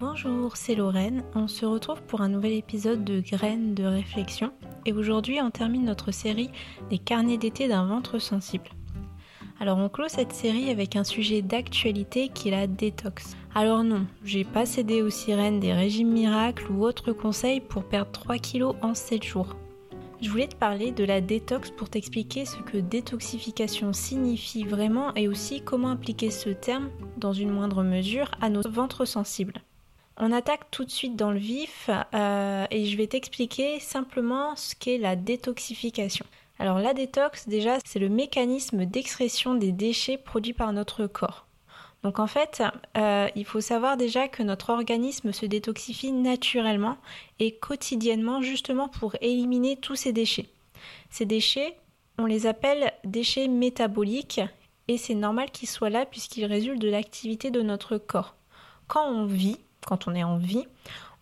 Bonjour, c'est Lorraine. On se retrouve pour un nouvel épisode de Graines de réflexion. Et aujourd'hui, on termine notre série des carnets d'été d'un ventre sensible. Alors, on clôt cette série avec un sujet d'actualité qui est la détox. Alors, non, j'ai pas cédé aux sirènes des régimes miracles ou autres conseils pour perdre 3 kilos en 7 jours. Je voulais te parler de la détox pour t'expliquer ce que détoxification signifie vraiment et aussi comment appliquer ce terme, dans une moindre mesure, à nos ventres sensibles. On attaque tout de suite dans le vif euh, et je vais t'expliquer simplement ce qu'est la détoxification. Alors la détox, déjà, c'est le mécanisme d'expression des déchets produits par notre corps. Donc en fait, euh, il faut savoir déjà que notre organisme se détoxifie naturellement et quotidiennement justement pour éliminer tous ces déchets. Ces déchets, on les appelle déchets métaboliques et c'est normal qu'ils soient là puisqu'ils résultent de l'activité de notre corps. Quand on vit, quand on est en vie,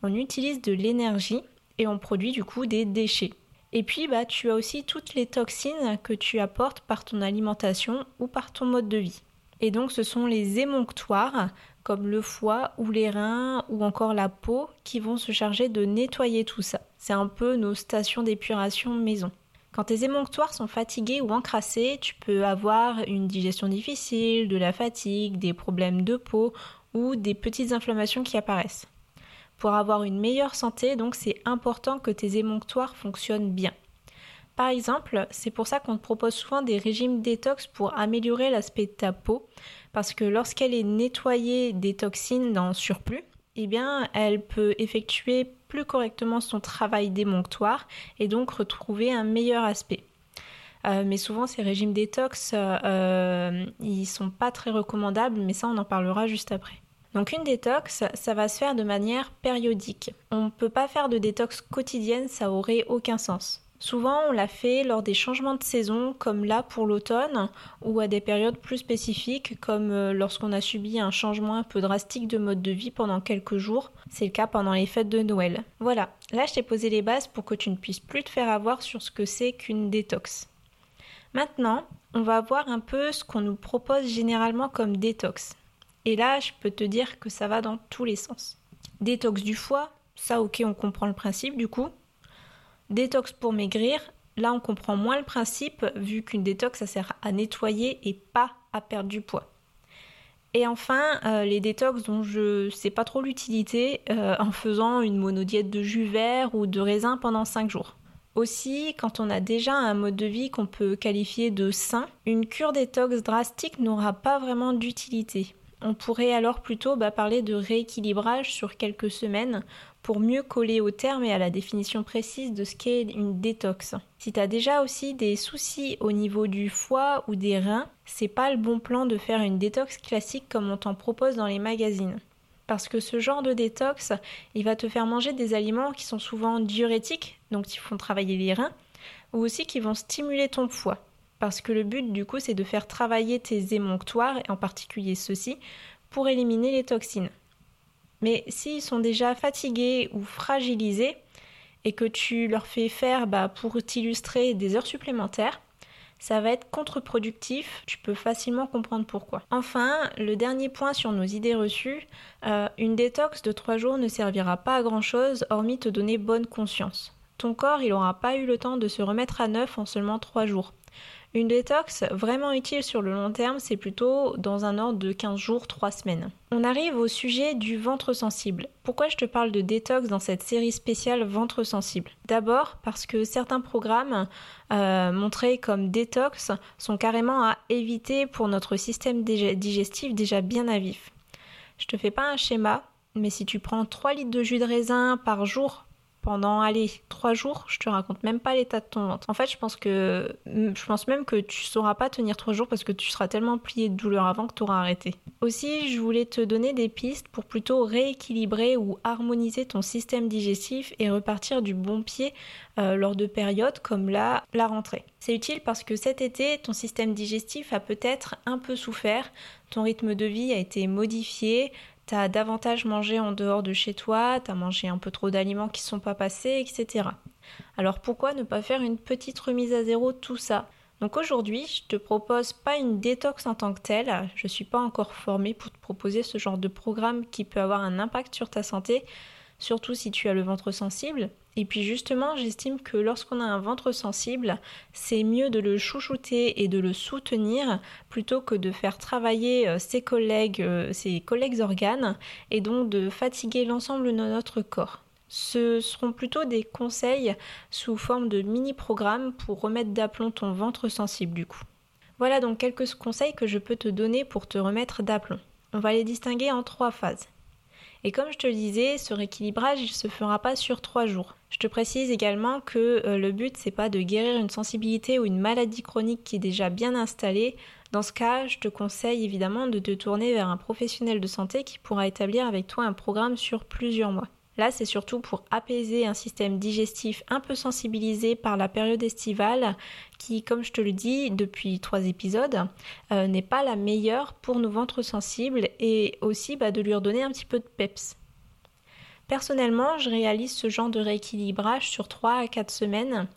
on utilise de l'énergie et on produit du coup des déchets. Et puis bah tu as aussi toutes les toxines que tu apportes par ton alimentation ou par ton mode de vie. Et donc ce sont les émonctoires comme le foie ou les reins ou encore la peau qui vont se charger de nettoyer tout ça. C'est un peu nos stations d'épuration maison. Quand tes émonctoires sont fatigués ou encrassés, tu peux avoir une digestion difficile, de la fatigue, des problèmes de peau ou des petites inflammations qui apparaissent. Pour avoir une meilleure santé, donc c'est important que tes émonctoires fonctionnent bien. Par exemple, c'est pour ça qu'on te propose souvent des régimes détox pour améliorer l'aspect de ta peau, parce que lorsqu'elle est nettoyée des toxines dans surplus, eh bien, elle peut effectuer plus correctement son travail d'émonctoire et donc retrouver un meilleur aspect. Euh, mais souvent, ces régimes détox, euh, ils sont pas très recommandables, mais ça, on en parlera juste après. Donc une détox, ça va se faire de manière périodique. On ne peut pas faire de détox quotidienne, ça aurait aucun sens. Souvent, on l'a fait lors des changements de saison, comme là pour l'automne, ou à des périodes plus spécifiques, comme euh, lorsqu'on a subi un changement un peu drastique de mode de vie pendant quelques jours. C'est le cas pendant les fêtes de Noël. Voilà, là je t'ai posé les bases pour que tu ne puisses plus te faire avoir sur ce que c'est qu'une détox. Maintenant, on va voir un peu ce qu'on nous propose généralement comme détox. Et là, je peux te dire que ça va dans tous les sens. Détox du foie, ça ok, on comprend le principe du coup. Détox pour maigrir, là on comprend moins le principe vu qu'une détox ça sert à nettoyer et pas à perdre du poids. Et enfin, euh, les détox dont je sais pas trop l'utilité euh, en faisant une monodiète de jus vert ou de raisin pendant 5 jours. Aussi, quand on a déjà un mode de vie qu'on peut qualifier de sain, une cure détox drastique n'aura pas vraiment d'utilité. On pourrait alors plutôt bah, parler de rééquilibrage sur quelques semaines pour mieux coller au terme et à la définition précise de ce qu'est une détox. Si tu déjà aussi des soucis au niveau du foie ou des reins, c'est pas le bon plan de faire une détox classique comme on t'en propose dans les magazines. Parce que ce genre de détox, il va te faire manger des aliments qui sont souvent diurétiques, donc qui font travailler les reins, ou aussi qui vont stimuler ton foie parce que le but du coup c'est de faire travailler tes émonctoires, et en particulier ceux-ci, pour éliminer les toxines. Mais s'ils sont déjà fatigués ou fragilisés, et que tu leur fais faire bah, pour t'illustrer des heures supplémentaires, ça va être contre-productif, tu peux facilement comprendre pourquoi. Enfin, le dernier point sur nos idées reçues, euh, une détox de 3 jours ne servira pas à grand chose hormis te donner bonne conscience. Ton corps, il n'aura pas eu le temps de se remettre à neuf en seulement 3 jours. Une détox vraiment utile sur le long terme, c'est plutôt dans un ordre de 15 jours, 3 semaines. On arrive au sujet du ventre sensible. Pourquoi je te parle de détox dans cette série spéciale ventre sensible? D'abord parce que certains programmes euh, montrés comme détox sont carrément à éviter pour notre système digestif déjà bien à vif. Je te fais pas un schéma, mais si tu prends 3 litres de jus de raisin par jour pendant, allez, trois jours, je te raconte même pas l'état de ton ventre. En fait, je pense que, je pense même que tu sauras pas tenir trois jours parce que tu seras tellement plié de douleur avant que tu auras arrêté. Aussi, je voulais te donner des pistes pour plutôt rééquilibrer ou harmoniser ton système digestif et repartir du bon pied euh, lors de périodes comme la, la rentrée. C'est utile parce que cet été, ton système digestif a peut-être un peu souffert, ton rythme de vie a été modifié, t'as davantage mangé en dehors de chez toi, t'as mangé un peu trop d'aliments qui sont pas passés, etc. Alors pourquoi ne pas faire une petite remise à zéro de tout ça? Donc aujourd'hui, je te propose pas une détox en tant que telle, je suis pas encore formée pour te proposer ce genre de programme qui peut avoir un impact sur ta santé, surtout si tu as le ventre sensible. Et puis justement, j'estime que lorsqu'on a un ventre sensible, c'est mieux de le chouchouter et de le soutenir plutôt que de faire travailler euh, ses collègues, euh, ses collègues organes et donc de fatiguer l'ensemble de notre corps. Ce seront plutôt des conseils sous forme de mini-programmes pour remettre d'aplomb ton ventre sensible du coup. Voilà donc quelques conseils que je peux te donner pour te remettre d'aplomb. On va les distinguer en trois phases. Et comme je te le disais, ce rééquilibrage, il se fera pas sur trois jours. Je te précise également que euh, le but, c'est pas de guérir une sensibilité ou une maladie chronique qui est déjà bien installée. Dans ce cas, je te conseille évidemment de te tourner vers un professionnel de santé qui pourra établir avec toi un programme sur plusieurs mois. Là, c'est surtout pour apaiser un système digestif un peu sensibilisé par la période estivale qui, comme je te le dis depuis trois épisodes, euh, n'est pas la meilleure pour nos ventres sensibles et aussi bah, de lui redonner un petit peu de peps. Personnellement, je réalise ce genre de rééquilibrage sur 3 à 4 semaines.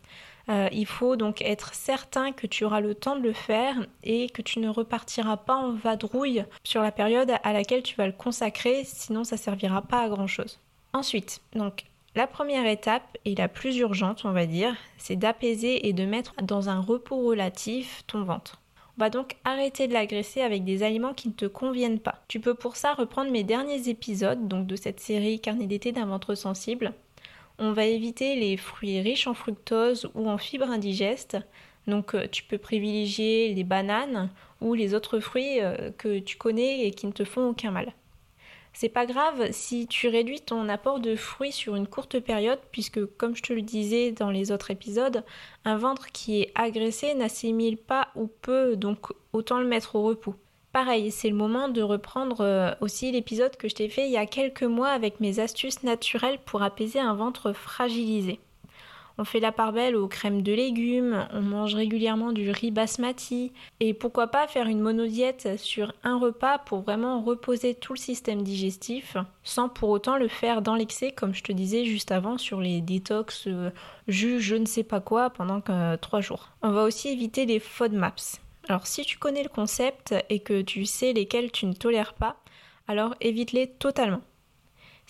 Euh, il faut donc être certain que tu auras le temps de le faire et que tu ne repartiras pas en vadrouille sur la période à laquelle tu vas le consacrer, sinon ça servira pas à grand chose. Ensuite, donc la première étape et la plus urgente, on va dire, c'est d'apaiser et de mettre dans un repos relatif ton ventre. On va donc arrêter de l'agresser avec des aliments qui ne te conviennent pas. Tu peux pour ça reprendre mes derniers épisodes donc de cette série Carnet d'été d'un ventre sensible. On va éviter les fruits riches en fructose ou en fibres indigestes. Donc euh, tu peux privilégier les bananes ou les autres fruits euh, que tu connais et qui ne te font aucun mal. C'est pas grave si tu réduis ton apport de fruits sur une courte période, puisque comme je te le disais dans les autres épisodes, un ventre qui est agressé n'assimile pas ou peu, donc autant le mettre au repos. Pareil, c'est le moment de reprendre euh, aussi l'épisode que je t'ai fait il y a quelques mois avec mes astuces naturelles pour apaiser un ventre fragilisé. On fait la part belle aux crèmes de légumes, on mange régulièrement du riz basmati et pourquoi pas faire une monodiète sur un repas pour vraiment reposer tout le système digestif sans pour autant le faire dans l'excès comme je te disais juste avant sur les détox euh, jus je ne sais pas quoi pendant que, 3 jours. On va aussi éviter les FODMAPs. Alors si tu connais le concept et que tu sais lesquels tu ne tolères pas, alors évite-les totalement.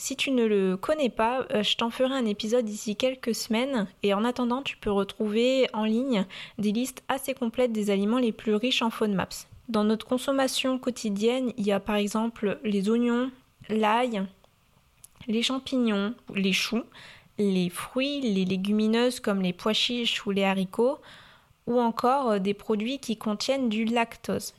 Si tu ne le connais pas, euh, je t'en ferai un épisode d'ici quelques semaines et en attendant, tu peux retrouver en ligne des listes assez complètes des aliments les plus riches en FODMAPs. Dans notre consommation quotidienne, il y a par exemple les oignons, l'ail, les champignons, les choux, les fruits, les légumineuses comme les pois chiches ou les haricots, ou encore des produits qui contiennent du lactose.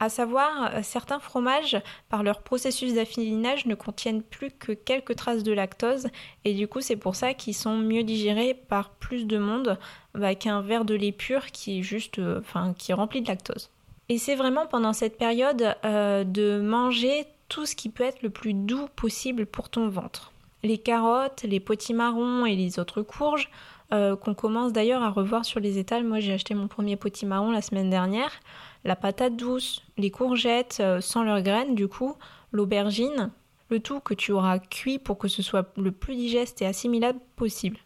À savoir, euh, certains fromages, par leur processus d'affinage, ne contiennent plus que quelques traces de lactose, et du coup, c'est pour ça qu'ils sont mieux digérés par plus de monde bah, qu'un verre de lait pur qui est juste, euh, enfin, qui est rempli de lactose. Et c'est vraiment pendant cette période euh, de manger tout ce qui peut être le plus doux possible pour ton ventre. Les carottes, les potimarrons et les autres courges, qu'on commence d'ailleurs à revoir sur les étals. Moi, j'ai acheté mon premier potimarron la semaine dernière la patate douce, les courgettes euh, sans leurs graines du coup, l'aubergine, le tout que tu auras cuit pour que ce soit le plus digeste et assimilable possible.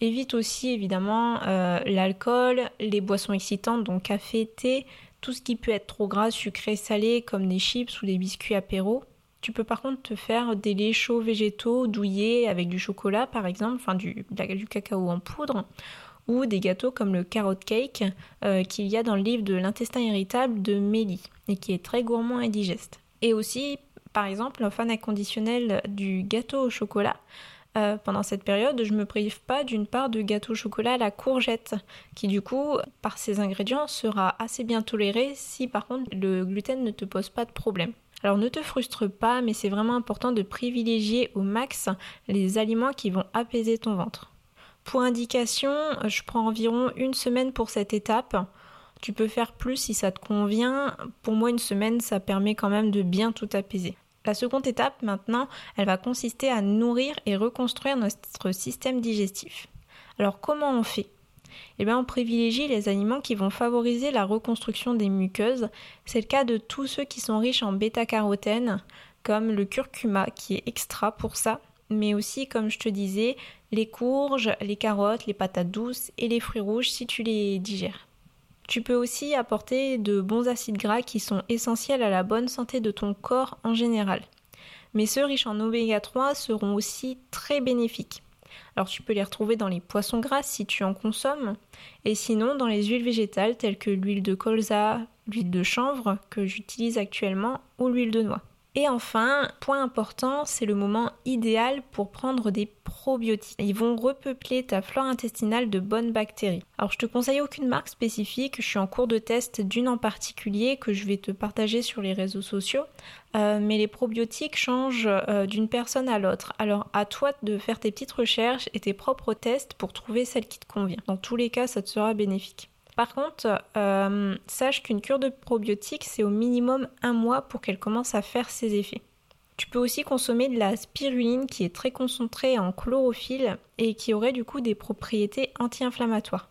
Évite aussi évidemment euh, l'alcool, les boissons excitantes, donc café, thé, tout ce qui peut être trop gras, sucré, salé, comme des chips ou des biscuits apéro. Tu peux par contre te faire des laits chauds végétaux douillés avec du chocolat par exemple, enfin du, cacao en poudre, ou des gâteaux comme le carrot cake euh, qu'il y a dans le livre de l'intestin irritable de Mélie et qui est très gourmand et digeste. Et aussi, par exemple, un fan inconditionnel du gâteau au chocolat. Euh, pendant cette période, je me prive pas d'une part de gâteau au chocolat à la courgette, qui du coup, par ses ingrédients, sera assez bien toléré si par contre le gluten ne te pose pas de problème. Alors ne te frustre pas, mais c'est vraiment important de privilégier au max les aliments qui vont apaiser ton ventre. Pour indication, je prends environ une semaine pour cette étape. Tu peux faire plus si ça te convient. Pour moi, une semaine, ça permet quand même de bien tout apaiser. La seconde étape, maintenant, elle va consister à nourrir et reconstruire notre système digestif. Alors, comment on fait? Eh bien, on privilégie les aliments qui vont favoriser la reconstruction des muqueuses. C'est le cas de tous ceux qui sont riches en bêta-carotène, comme le curcuma qui est extra pour ça, mais aussi, comme je te disais, les courges, les carottes, les patates douces et les fruits rouges si tu les digères. Tu peux aussi apporter de bons acides gras qui sont essentiels à la bonne santé de ton corps en général. Mais ceux riches en oméga 3 seront aussi très bénéfiques. Alors tu peux les retrouver dans les poissons gras si tu en consommes, et sinon dans les huiles végétales telles que l'huile de colza, l'huile de chanvre que j'utilise actuellement ou l'huile de noix. Et enfin, point important, c'est le moment idéal pour prendre des probiotiques. Ils vont repeupler ta flore intestinale de bonnes bactéries. Alors je te conseille aucune marque spécifique, je suis en cours de test d'une en particulier que je vais te partager sur les réseaux sociaux. Euh, mais les probiotiques changent euh, d'une personne à l'autre. Alors à toi de faire tes petites recherches et tes propres tests pour trouver celle qui te convient. Dans tous les cas, ça te sera bénéfique. Par contre, euh, sache qu'une cure de probiotiques, c'est au minimum un mois pour qu'elle commence à faire ses effets. Tu peux aussi consommer de la spiruline qui est très concentrée en chlorophylle et qui aurait du coup des propriétés anti-inflammatoires.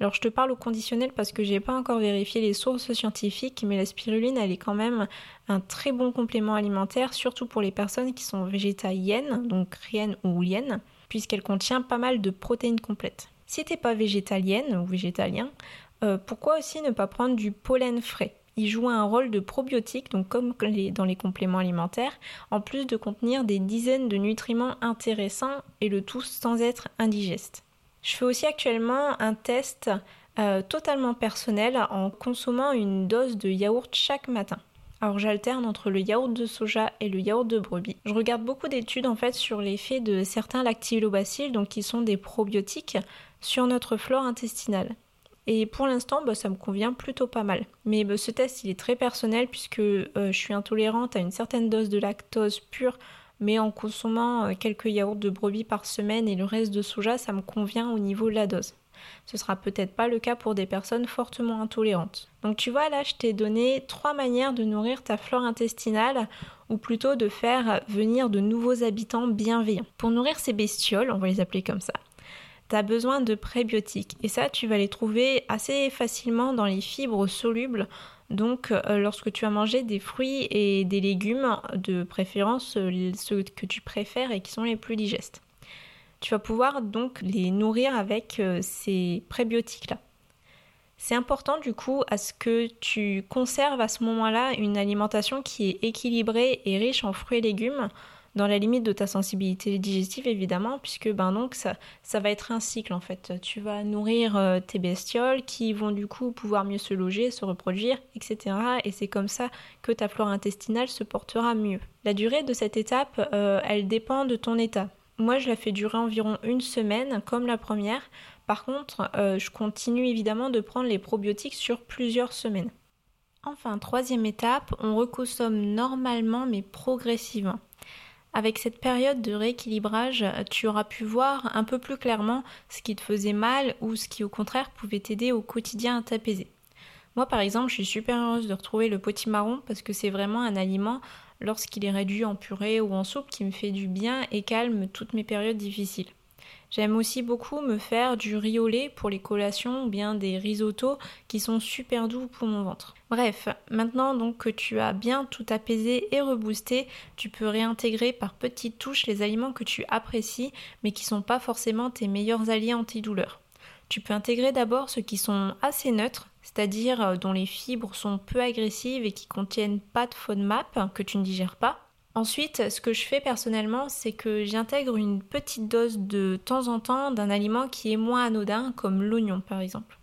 Alors je te parle au conditionnel parce que j'ai pas encore vérifié les sources scientifiques, mais la spiruline elle est quand même un très bon complément alimentaire, surtout pour les personnes qui sont végétaliennes, donc riennes ou liennes, puisqu'elle contient pas mal de protéines complètes. Si t'es pas végétalienne ou végétalien, euh, pourquoi aussi ne pas prendre du pollen frais? Il joue un rôle de probiotique, donc comme dans les compléments alimentaires, en plus de contenir des dizaines de nutriments intéressants et le tout sans être indigeste. Je fais aussi actuellement un test euh, totalement personnel en consommant une dose de yaourt chaque matin. Alors j'alterne entre le yaourt de soja et le yaourt de brebis. Je regarde beaucoup d'études en fait sur l'effet de certains lactylobacilles, donc qui sont des probiotiques, sur notre flore intestinale. Et pour l'instant, bah, ça me convient plutôt pas mal. Mais bah, ce test, il est très personnel puisque euh, je suis intolérante à une certaine dose de lactose pure, mais en consommant euh, quelques yaourts de brebis par semaine et le reste de soja, ça me convient au niveau de la dose. Ce sera peut-être pas le cas pour des personnes fortement intolérantes. Donc tu vois là, je t'ai donné trois manières de nourrir ta flore intestinale ou plutôt de faire venir de nouveaux habitants bienveillants. Pour nourrir ces bestioles, on va les appeler comme ça, tu as besoin de prébiotiques. Et ça tu vas les trouver assez facilement dans les fibres solubles. Donc euh, lorsque tu as mangé des fruits et des légumes, de préférence euh, ceux que tu préfères et qui sont les plus digestes. Tu vas pouvoir donc les nourrir avec euh, ces prébiotiques-là. C'est important du coup à ce que tu conserves à ce moment-là une alimentation qui est équilibrée et riche en fruits et légumes dans la limite de ta sensibilité digestive évidemment puisque ben donc ça, ça va être un cycle en fait. Tu vas nourrir euh, tes bestioles qui vont du coup pouvoir mieux se loger, se reproduire, etc. Et c'est comme ça que ta flore intestinale se portera mieux. La durée de cette étape, euh, elle dépend de ton état. Moi, je la fais durer environ une semaine, comme la première. Par contre, euh, je continue évidemment de prendre les probiotiques sur plusieurs semaines. Enfin, troisième étape, on reconsomme normalement mais progressivement. Avec cette période de rééquilibrage, tu auras pu voir un peu plus clairement ce qui te faisait mal ou ce qui au contraire pouvait t'aider au quotidien à t'apaiser. Moi par exemple, je suis super heureuse de retrouver le potimarron parce que c'est vraiment un aliment lorsqu'il est réduit en purée ou en soupe qui me fait du bien et calme toutes mes périodes difficiles. J'aime aussi beaucoup me faire du riz pour les collations ou bien des risottos qui sont super doux pour mon ventre. Bref, maintenant donc que tu as bien tout apaisé et reboosté, tu peux réintégrer par petites touches les aliments que tu apprécies mais qui sont pas forcément tes meilleurs alliés antidouleurs. Tu peux intégrer d'abord ceux qui sont assez neutres, c'est-à-dire euh, dont les fibres sont peu agressives et qui contiennent pas de FODMAP que tu ne digères pas. Ensuite, ce que je fais personnellement, c'est que j'intègre une petite dose de temps en temps d'un aliment qui est moins anodin, comme l'oignon par exemple.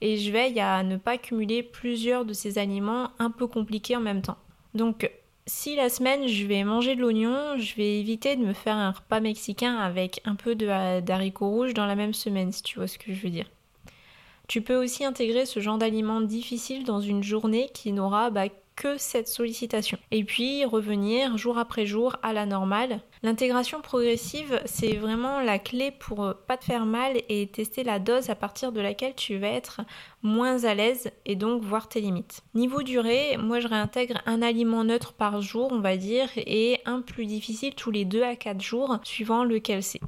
Et je veille à ne pas cumuler plusieurs de ces aliments un peu compliqués en même temps. Donc, si la semaine je vais manger de l'oignon, je vais éviter de me faire un repas mexicain avec un peu d'haricots rouges dans la même semaine, si tu vois ce que je veux dire. Tu peux aussi intégrer ce genre d'aliment difficile dans une journée qui n'aura bah, que cette sollicitation. Et puis revenir jour après jour à la normale. L'intégration progressive, c'est vraiment la clé pour euh, pas te faire mal et tester la dose à partir de laquelle tu vas être moins à l'aise et donc voir tes limites. Niveau durée, moi je réintègre un aliment neutre par jour, on va dire, et un plus difficile tous les 2 à 4 jours, suivant lequel c'est.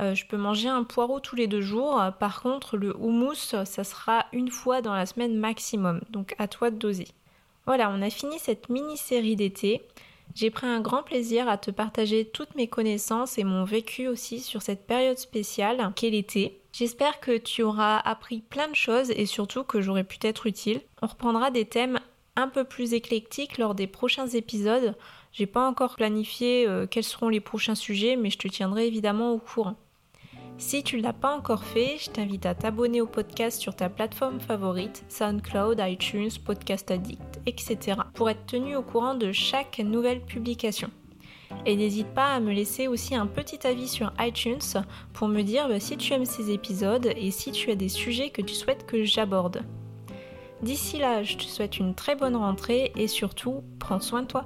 Euh, je peux manger un poireau tous les deux jours. Par contre, le houmous, ça sera une fois dans la semaine maximum. Donc à toi de doser. Voilà, on a fini cette mini-série d'été. J'ai pris un grand plaisir à te partager toutes mes connaissances et mon vécu aussi sur cette période spéciale qu'est l'été. J'espère que tu auras appris plein de choses et surtout que j'aurai pu être utile. On reprendra des thèmes un peu plus éclectiques lors des prochains épisodes. J'ai pas encore planifié euh, quels seront les prochains sujets, mais je te tiendrai évidemment au courant. Si tu ne l'as pas encore fait, je t'invite à t'abonner au podcast sur ta plateforme favorite, SoundCloud, iTunes, Podcast Addict, etc. pour être tenu au courant de chaque nouvelle publication. Et n'hésite pas à me laisser aussi un petit avis sur iTunes pour me dire bah, si tu aimes ces épisodes et si tu as des sujets que tu souhaites que j'aborde. D'ici là, je te souhaite une très bonne rentrée et surtout, prends soin de toi.